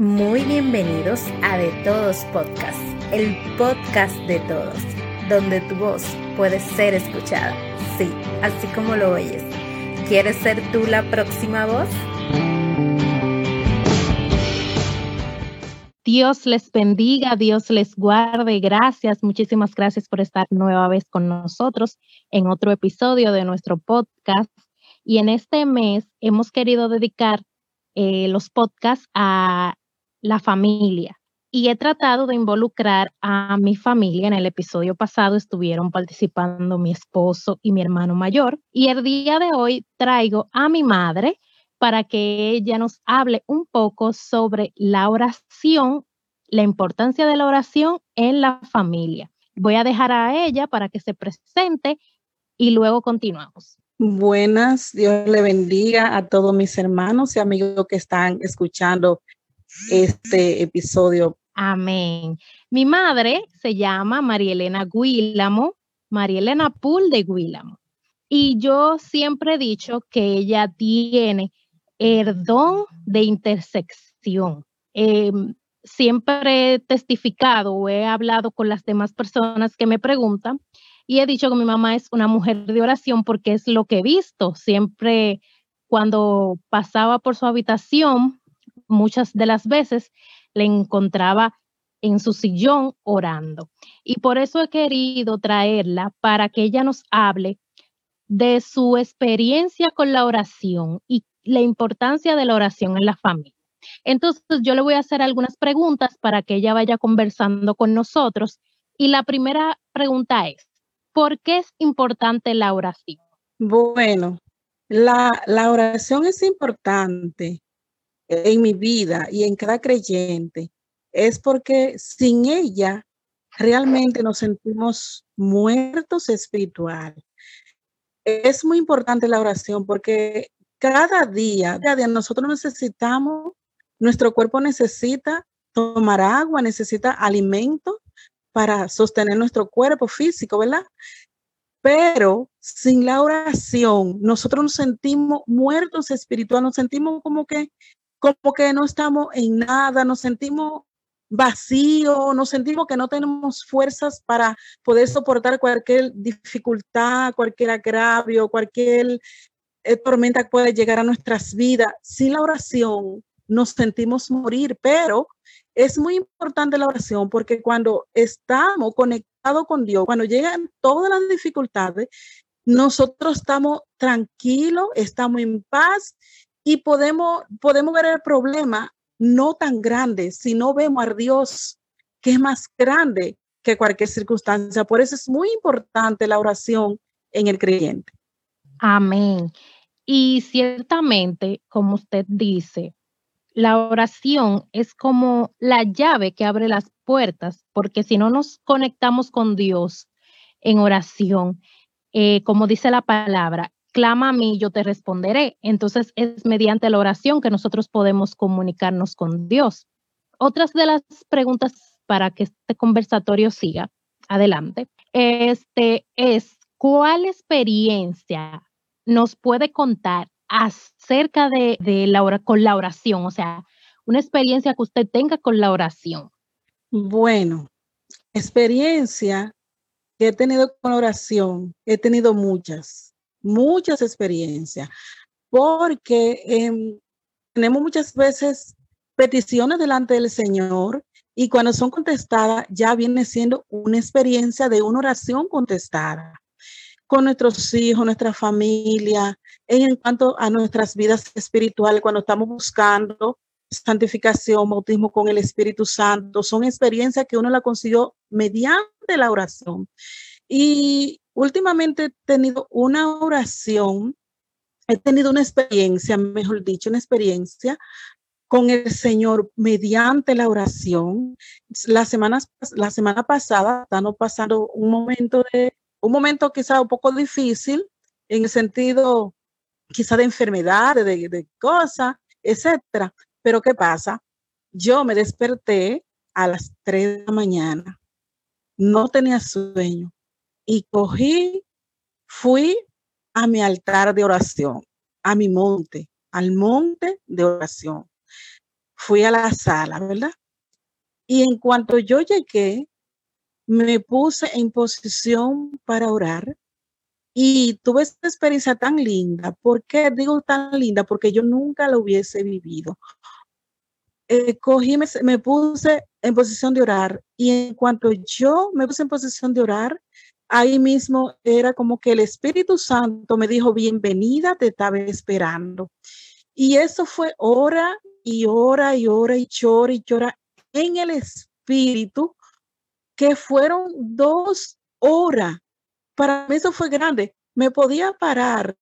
Muy bienvenidos a De Todos Podcast, el podcast de todos, donde tu voz puede ser escuchada. Sí, así como lo oyes. ¿Quieres ser tú la próxima voz? Dios les bendiga, Dios les guarde. Gracias, muchísimas gracias por estar nueva vez con nosotros en otro episodio de nuestro podcast. Y en este mes hemos querido dedicar eh, los podcasts a la familia. Y he tratado de involucrar a mi familia. En el episodio pasado estuvieron participando mi esposo y mi hermano mayor. Y el día de hoy traigo a mi madre para que ella nos hable un poco sobre la oración, la importancia de la oración en la familia. Voy a dejar a ella para que se presente y luego continuamos. Buenas, Dios le bendiga a todos mis hermanos y amigos que están escuchando este episodio. Amén. Mi madre se llama María Elena Guílamo, María Elena Pool de Guílamo. Y yo siempre he dicho que ella tiene el don de intersección. Em, siempre he testificado o he hablado con las demás personas que me preguntan y he dicho que mi mamá es una mujer de oración porque es lo que he visto. Siempre cuando pasaba por su habitación muchas de las veces le encontraba en su sillón orando. Y por eso he querido traerla para que ella nos hable de su experiencia con la oración y la importancia de la oración en la familia. Entonces, yo le voy a hacer algunas preguntas para que ella vaya conversando con nosotros. Y la primera pregunta es, ¿por qué es importante la oración? Bueno, la, la oración es importante en mi vida y en cada creyente es porque sin ella realmente nos sentimos muertos espiritual. Es muy importante la oración porque cada día, cada día nosotros necesitamos, nuestro cuerpo necesita tomar agua, necesita alimento para sostener nuestro cuerpo físico, ¿verdad? Pero sin la oración, nosotros nos sentimos muertos espiritual, nos sentimos como que como que no estamos en nada, nos sentimos vacíos, nos sentimos que no tenemos fuerzas para poder soportar cualquier dificultad, cualquier agravio, cualquier eh, tormenta que pueda llegar a nuestras vidas. Sin la oración nos sentimos morir, pero es muy importante la oración porque cuando estamos conectados con Dios, cuando llegan todas las dificultades, nosotros estamos tranquilos, estamos en paz y podemos, podemos ver el problema no tan grande si no vemos a Dios que es más grande que cualquier circunstancia. Por eso es muy importante la oración en el creyente. Amén. Y ciertamente, como usted dice, la oración es como la llave que abre las puertas, porque si no nos conectamos con Dios en oración, eh, como dice la palabra, clama a mí, yo te responderé. Entonces es mediante la oración que nosotros podemos comunicarnos con Dios. Otras de las preguntas para que este conversatorio siga adelante, este es, ¿cuál experiencia nos puede contar acerca de, la, con la oración? O sea, una experiencia que usted tenga con la oración. Bueno, experiencia que he tenido con oración, he tenido muchas muchas experiencias, porque em, tenemos muchas veces peticiones delante del Señor y cuando son contestadas ya viene siendo una experiencia de una oración contestada con nuestros hijos, nuestra familia, en cuanto a nuestras vidas espirituales, cuando estamos buscando santificación, bautismo con el Espíritu Santo, son experiencias que uno la consiguió mediante la oración. Y últimamente he tenido una oración, he tenido una experiencia, mejor dicho, una experiencia con el Señor mediante la oración. La semana, la semana pasada estamos pasando un momento de, un momento quizá un poco difícil en el sentido quizá de enfermedad, de, de cosas, etcétera. Pero ¿qué pasa? Yo me desperté a las 3 de la mañana. No tenía sueño y cogí, fui a mi altar de oración, a mi monte, al monte de oración. fui a la sala, ¿verdad? Y en cuanto yo llegué, me puse en posición para orar y tuve esta experiencia tan linda. ¿Por qué digo tan linda? Porque yo nunca la hubiese vivido. Eh, cogí, me, me, puse en posición de orar y en cuanto yo me puse en posición de orar, ahí mismo era como que el Espíritu Santo me dijo, bienvenida, te estaba esperando. Y eso fue hora y hora y hora y llora y llora en el Espíritu, que fueron dos horas. Para mí eso fue grande. Me podía parar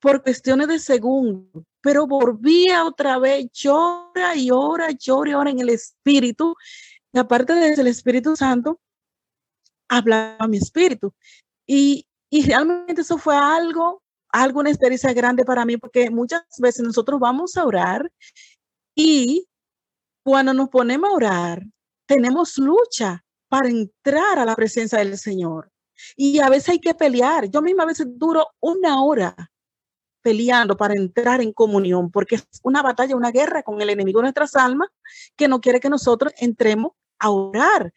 por cuestiones de segundos, pero volvía otra vez, llora y llora, llora y llora en el Espíritu. Y aparte de eso, el Espíritu Santo hablaba mi espíritu. Y, y realmente eso fue algo, algo, una experiencia grande para mí, porque muchas veces nosotros vamos a orar y cuando nos ponemos a orar, tenemos lucha para entrar a la presencia del Señor. Y a veces hay que pelear. Yo misma a veces duro una hora peleando para entrar en comunión, porque es una batalla, una guerra con el enemigo de nuestras almas que no quiere que nosotros entremos a orar,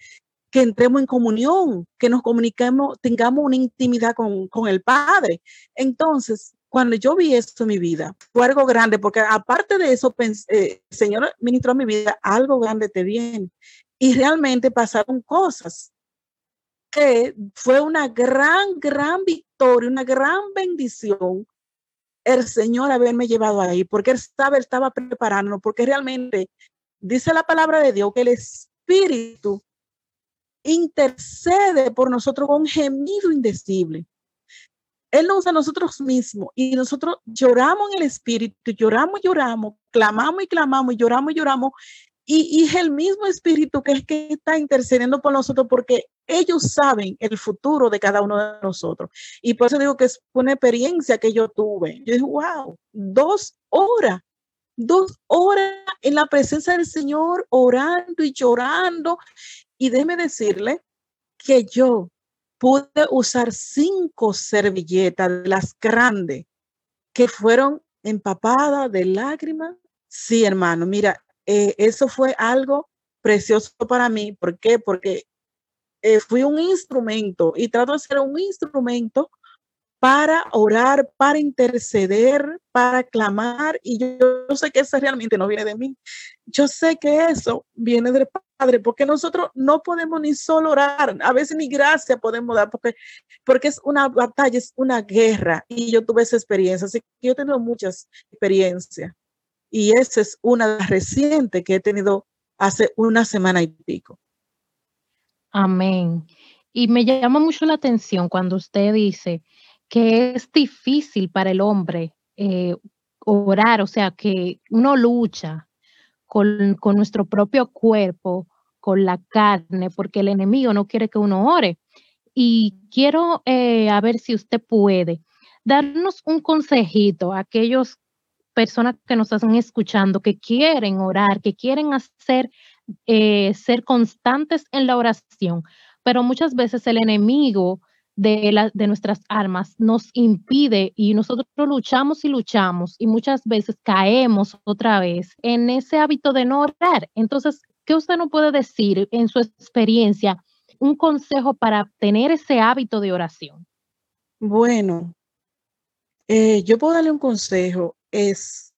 que entremos en comunión, que nos comuniquemos, tengamos una intimidad con, con el Padre. Entonces, cuando yo vi esto en mi vida, fue algo grande, porque aparte de eso, pensé, eh, Señor ministró mi vida, algo grande te viene. Y realmente pasaron cosas que fue una gran, gran victoria, una gran bendición el Señor haberme llevado ahí, porque Él estaba, estaba preparando, porque realmente dice la palabra de Dios que el Espíritu intercede por nosotros con un gemido indecible. Él nos usa a nosotros mismos y nosotros lloramos en el Espíritu, lloramos, lloramos, clamamos y clamamos, lloramos lloramos. Y, y es el mismo Espíritu que es que está intercediendo por nosotros porque ellos saben el futuro de cada uno de nosotros. Y por eso digo que es una experiencia que yo tuve. Yo dije, wow, dos horas, dos horas en la presencia del Señor, orando y llorando. Y déjeme decirle que yo pude usar cinco servilletas las grandes que fueron empapadas de lágrimas. Sí, hermano, mira, eh, eso fue algo precioso para mí. ¿Por qué? Porque eh, fui un instrumento y trato de ser un instrumento para orar, para interceder, para clamar. Y yo, sé que eso realmente no viene de mí. Yo sé que eso viene del Padre, porque nosotros no podemos ni solo orar, a veces ni gracia podemos dar, porque, porque es una batalla, es una guerra. Y yo tuve esa experiencia, así que yo he muchas experiencias. Y esa es una reciente que he tenido hace una semana y pico. Amén. Y me llama mucho la atención cuando usted dice que es difícil para el hombre eh, orar, o sea, que uno lucha con, nuestro propio cuerpo, con la carne, porque el enemigo no quiere que uno ore. Y quiero eh, a ver si usted puede darnos un consejito a aquellos personas que nos están escuchando, que quieren orar, que quieren hacer eh, ser constantes en la oración, pero muchas veces el enemigo de, la, de nuestras armas nos impide y nosotros luchamos y luchamos y muchas veces caemos otra vez en ese hábito de no orar. Entonces, ¿qué usted no puede decir en su experiencia? Un consejo para tener ese hábito de oración. Bueno, eh, yo puedo darle un consejo, es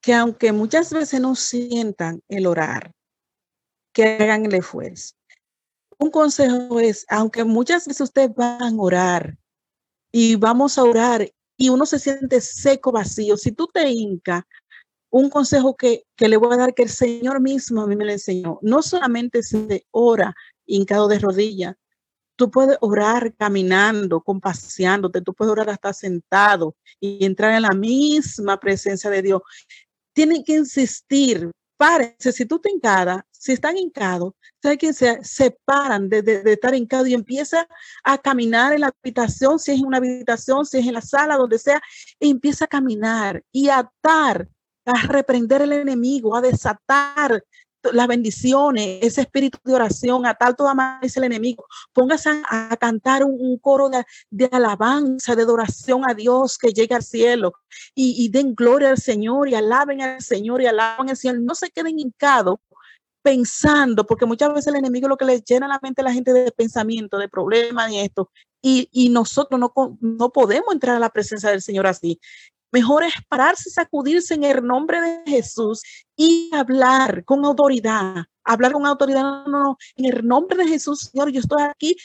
que aunque muchas veces no sientan el orar, que hagan el esfuerzo. Un consejo es, aunque muchas veces ustedes van a orar y vamos a orar y uno se siente seco, vacío, si tú te hincas, un consejo que, que, le voy a dar que el Señor mismo a mí me lo enseñó, no solamente se ora hincado de rodillas, tú puedes orar caminando, compaseándote, tú puedes orar hasta sentado y entrar en la misma presencia de Dios. Tienen que insistir, párense, si tú te encadas, si están hincados, ¿sabe que se separan de, de, estar hincados y empieza a caminar en la habitación, si es en una habitación, si es en la sala, donde sea, y empieza a caminar y a atar, a reprender el enemigo, a desatar las bendiciones, ese espíritu de oración, a tal toda es el enemigo. Póngase a, cantar un, coro de, alabanza, de adoración a Dios que llegue al cielo y, den gloria al Señor y alaben al Señor y alaben al Señor. No se queden hincados pensando, porque muchas veces el enemigo lo que le llena la mente a la gente de pensamiento, de problemas y esto, y, nosotros no, no podemos entrar a la presencia del Señor así. Mejor es pararse, sacudirse en el nombre de Jesús y hablar con autoridad. Hablar con autoridad, no, no, no. En el nombre de Jesús, Señor, yo estoy aquí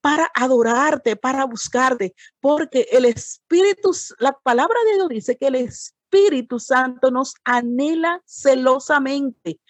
para adorarte, para buscarte, porque el Espíritu, la palabra de Dios dice que el Espíritu Santo nos anhela celosamente.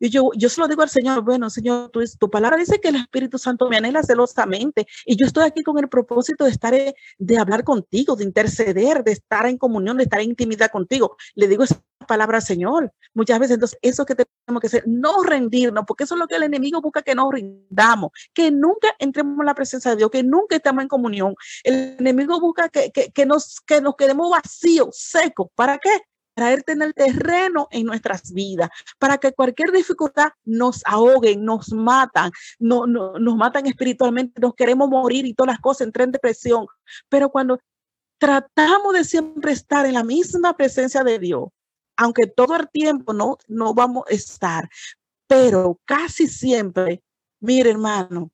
Y yo, yo se lo digo al Señor, bueno, Señor, tu, tu palabra dice que el Espíritu Santo me anhela celosamente y yo estoy aquí con el propósito de estar, eh, de hablar contigo, de interceder, de estar en comunión, de estar en intimidad contigo. Le digo esa palabra al Señor. Muchas veces, entonces, eso que tenemos que hacer, no rendirnos, porque eso es lo que el enemigo busca que nos rindamos, que nunca entremos en la presencia de Dios, que nunca estemos en comunión. El enemigo busca que, que, que nos, que nos quedemos vacíos, secos. ¿Para qué? Traerte en el terreno en nuestras vidas, para que cualquier dificultad nos ahoguen, nos matan, no, nos matan espiritualmente, nos queremos morir y todas las cosas, entren en depresión. Pero cuando tratamos de siempre estar en la misma presencia de Dios, aunque todo el tiempo no, no vamos a estar, pero casi siempre, mire hermano,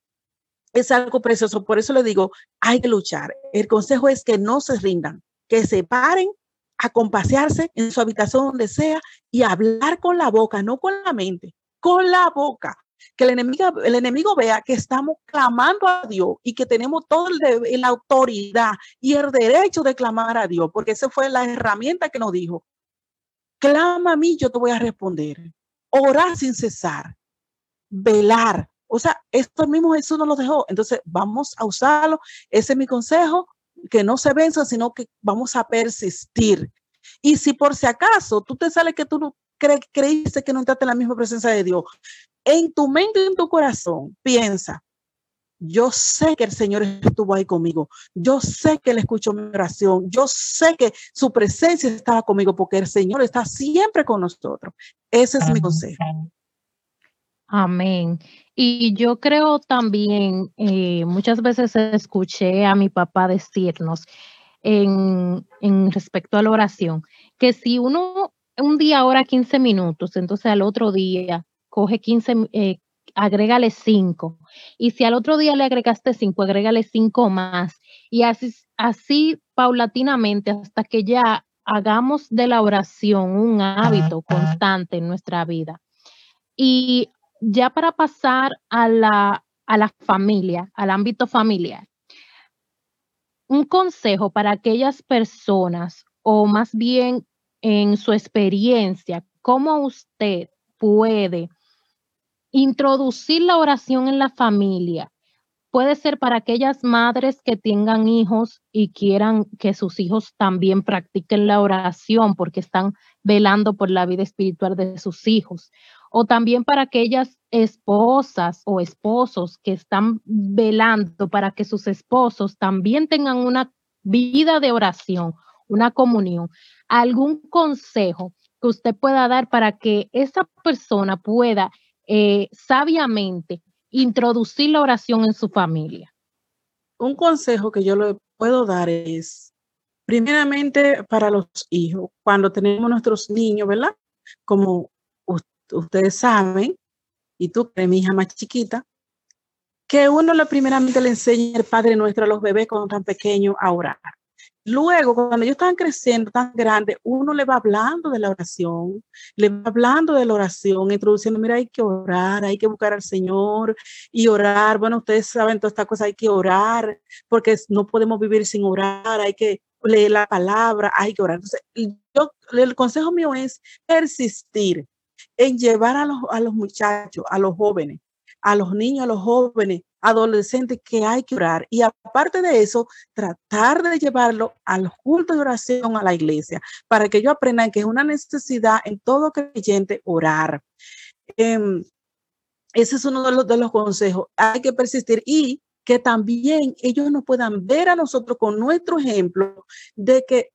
es algo precioso. Por eso le digo, hay que luchar. El consejo es que no se rindan, que se paren a compasearse en su habitación donde sea y hablar con la boca, no con la mente, con la boca. Que el enemigo, el enemigo vea que estamos clamando a Dios y que tenemos toda la autoridad y el derecho de clamar a Dios, porque esa fue la herramienta que nos dijo. Clama a mí, yo te voy a responder. Orar sin cesar. Velar. O sea, esto mismo Jesús nos lo dejó. Entonces, vamos a usarlo. Ese es mi consejo que no se venza, sino que vamos a persistir. Y si por si acaso tú te sales que tú no creíste que no entraste en la misma presencia de Dios, en tu mente y en tu corazón, piensa, yo sé que el Señor estuvo ahí conmigo. Yo sé que Él escuchó mi oración. Yo sé que su presencia estaba conmigo porque el Señor está siempre con nosotros. Ese es mi consejo. Amén. Y yo creo también, eh, muchas veces escuché a mi papá decirnos en, respecto a la oración, que si uno un día ora 15 minutos, entonces al otro día coge 15, eh, agrégale 5. Y si al otro día le agregaste 5, agrégale 5 más. Y así, así paulatinamente hasta que ya hagamos de la oración un hábito constante en nuestra vida. Y ya para pasar a la, a la familia, al ámbito familiar, un consejo para aquellas personas, o más bien en su experiencia, cómo usted puede introducir la oración en la familia. Puede ser para aquellas madres que tengan hijos y quieran que sus hijos también practiquen la oración porque están velando por la vida espiritual de sus hijos o también para aquellas esposas o esposos que están velando para que sus esposos también tengan una vida de oración, una comunión. ¿Algún consejo que usted pueda dar para que esa persona pueda eh, sabiamente introducir la oración en su familia? Un consejo que yo le puedo dar es, primeramente para los hijos, cuando tenemos nuestros niños, ¿verdad? Como ustedes saben, y tú, que mi hija más chiquita, que uno lo primeramente le enseña el Padre Nuestro a los bebés cuando están pequeños a orar. Luego, cuando ellos están creciendo tan grandes, uno le va hablando de la oración, le va hablando de la oración, introduciendo, mira, hay que orar, hay que buscar al Señor y orar. Bueno, ustedes saben todas estas cosas, hay que orar, porque no podemos vivir sin orar, hay que leer la palabra, hay que orar. Entonces, yo, el consejo mío es persistir, en llevar a los, a los muchachos, a los jóvenes, a los niños, a los jóvenes, adolescentes que hay que orar. Y aparte de eso, tratar de llevarlo al culto de oración a la iglesia para que ellos aprendan que es una necesidad en todo creyente orar. Em, ese es uno de los, de los consejos. Hay que persistir y que también ellos nos puedan ver a nosotros con nuestro ejemplo de que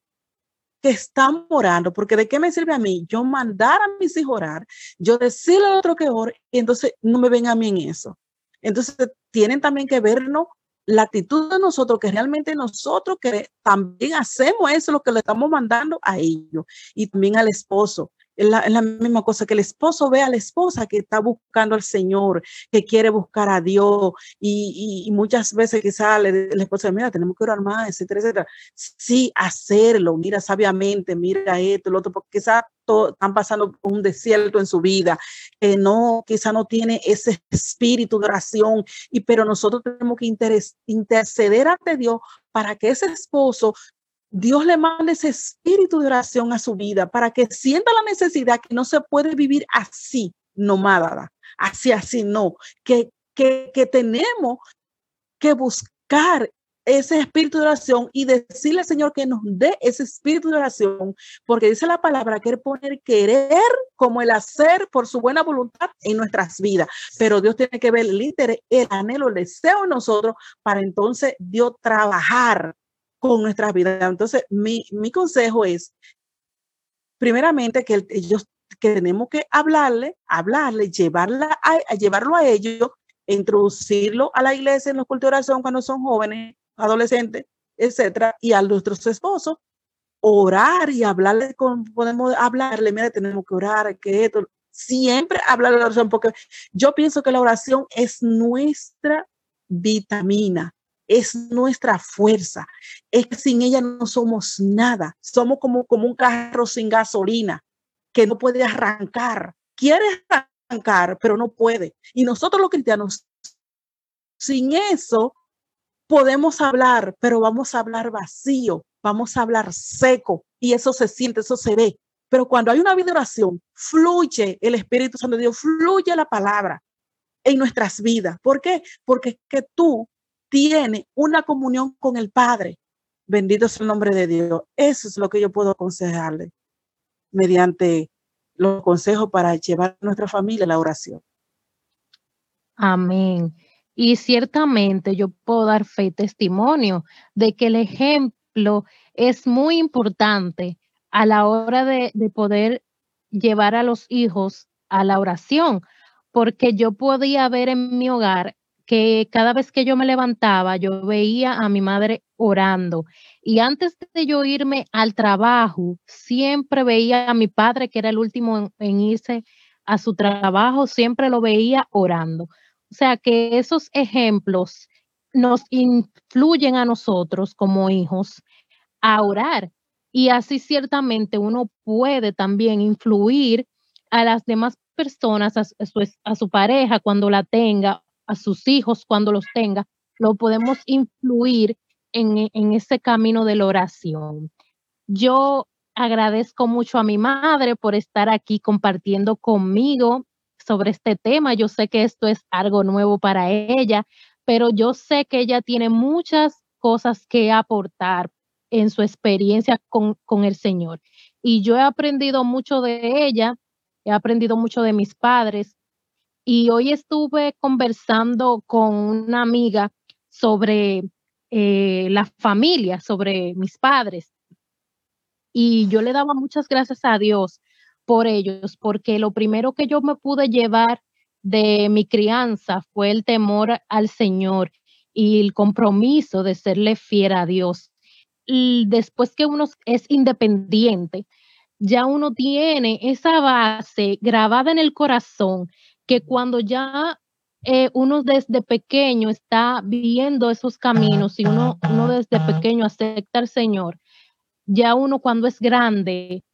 que están orando, porque de qué me sirve a mí yo mandar a mis hijos orar, yo decirle al otro que ore, y entonces no me ven a mí en eso. Entonces tienen también que vernos la actitud de nosotros, que realmente nosotros que también hacemos eso, lo que le estamos mandando a ellos y también al esposo. Es la, misma cosa que el esposo ve a la esposa que está buscando al Señor, que quiere buscar a Dios y, muchas veces quizá la esposa, mira, tenemos que orar más, etcétera, etcétera. Sí, hacerlo, mira sabiamente, mira esto, lo otro, porque quizá están pasando un desierto en su vida, que no, quizá no tiene ese espíritu de oración, y pero nosotros tenemos que interceder ante Dios para que ese esposo Dios le manda ese espíritu de oración a su vida para que sienta la necesidad que no se puede vivir así, nomada, así, así, no, que, que, que tenemos que buscar ese espíritu de oración y decirle al Señor que nos dé ese espíritu de oración, porque dice la palabra que poner querer como el hacer por su buena voluntad en nuestras vidas. Pero Dios tiene que ver el interés, el anhelo, el deseo en nosotros para entonces Dios trabajar con nuestras vidas. Entonces, mi, consejo es, primeramente, que ellos que tenemos que hablarle, hablarle, llevarla a, llevarlo a ellos, introducirlo a la iglesia en los cultos de oración cuando son jóvenes, adolescentes, etcétera, y a nuestros esposos, orar y hablarle con, podemos hablarle, mira, tenemos que orar, que esto, siempre hablar de la oración, porque yo pienso que la oración es nuestra vitamina es nuestra fuerza. Es que sin ella no somos nada. Somos como, como un carro sin gasolina que no puede arrancar. Quiere arrancar, pero no puede. Y nosotros los cristianos, sin eso, podemos hablar, pero vamos a hablar vacío, vamos a hablar seco. Y eso se siente, eso se ve. Pero cuando hay una vida de oración, fluye el Espíritu Santo de Dios, fluye la palabra en nuestras vidas. ¿Por qué? Porque es que tú tiene una comunión con el Padre. Bendito es el nombre de Dios. Eso es lo que yo puedo aconsejarle mediante los consejos para llevar a nuestra familia a la oración. Amén. Y ciertamente yo puedo dar fe y testimonio de que el ejemplo es muy importante a la hora de, de poder llevar a los hijos a la oración, porque yo podía ver en mi hogar que cada vez que yo me levantaba, yo veía a mi madre orando. Y antes de yo irme al trabajo, siempre veía a mi padre, que era el último en, irse a su trabajo, siempre lo veía orando. O sea que esos ejemplos nos influyen a nosotros como hijos a orar. Y así ciertamente uno puede también influir a las demás personas, a su, a su pareja cuando la tenga a sus hijos cuando los tenga, lo podemos influir en, en ese camino de la oración. Yo agradezco mucho a mi madre por estar aquí compartiendo conmigo sobre este tema. Yo sé que esto es algo nuevo para ella, pero yo sé que ella tiene muchas cosas que aportar en su experiencia con, con, el Señor. Y yo he aprendido mucho de ella, he aprendido mucho de mis padres y hoy estuve conversando con una amiga sobre eh, la familia, sobre mis padres. Y yo le daba muchas gracias a Dios por ellos, porque lo primero que yo me pude llevar de mi crianza fue el temor al Señor y el compromiso de serle fiel a Dios. Y después que uno es independiente, ya uno tiene esa base grabada en el corazón que cuando ya eh, uno desde pequeño está viendo esos caminos y uno, uno desde pequeño acepta al Señor, ya uno cuando es grande,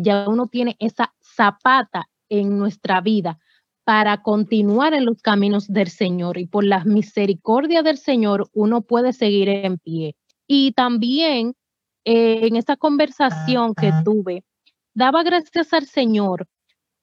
ya uno tiene esa zapata en nuestra vida para continuar en los caminos del Señor y por la misericordia del Señor uno puede seguir en pie. Y también eh, en esta conversación que tuve, daba gracias al Señor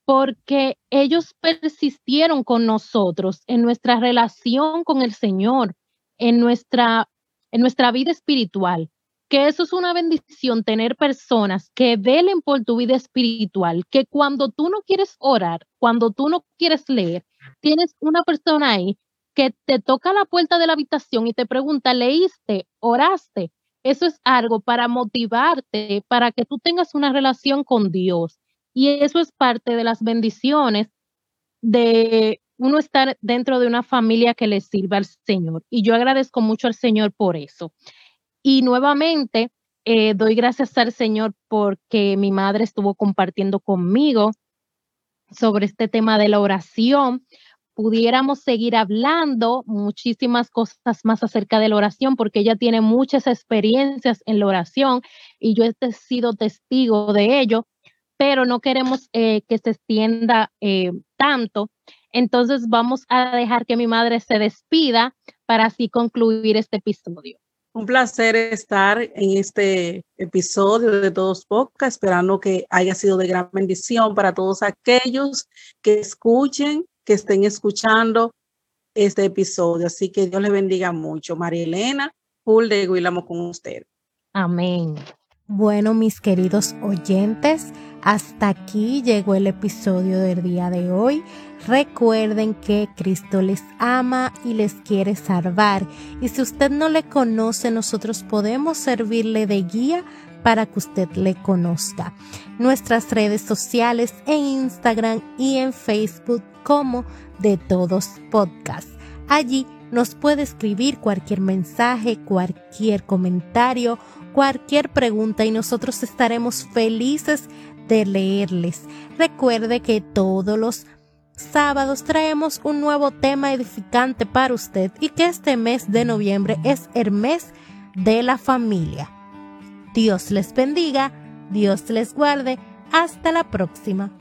porque ellos persistieron con nosotros en nuestra relación con el Señor, en nuestra, en nuestra vida espiritual. Que eso es una bendición, tener personas que velen por tu vida espiritual, que cuando tú no quieres orar, cuando tú no quieres leer, tienes una persona ahí que te toca la puerta de la habitación y te pregunta, ¿leíste? ¿Oraste? eso es algo para motivarte, para que tú tengas una relación con Dios. Y eso es parte de las bendiciones de uno estar dentro de una familia que le sirva al Señor. Y yo agradezco mucho al Señor por eso. Y nuevamente eh, doy gracias al Señor porque mi madre estuvo compartiendo conmigo sobre este tema de la oración. Pudiéramos seguir hablando muchísimas cosas más acerca de la oración porque ella tiene muchas experiencias en la oración y yo he sido testigo de ello, pero no queremos eh, que se extienda eh, tanto. Entonces vamos a dejar que mi madre se despida para así concluir este episodio. Un placer estar en este episodio de Todos Podcast, esperando que haya sido de gran bendición para todos aquellos que escuchen, que estén escuchando este episodio. Así que Dios les bendiga mucho. María Elena, full de Guilamo con usted. Amén. Bueno, mis queridos oyentes, hasta aquí llegó el episodio del día de hoy. Recuerden que Cristo les ama y les quiere salvar. Y si usted no le conoce, nosotros podemos servirle de guía para que usted le conozca. Nuestras redes sociales en Instagram y en Facebook como de todos podcast. Allí nos puede escribir cualquier mensaje, cualquier comentario, cualquier pregunta y nosotros estaremos felices de leerles. Recuerde que todos los sábados traemos un nuevo tema edificante para usted y que este mes de noviembre es el mes de la familia. Dios les bendiga, Dios les guarde, hasta la próxima.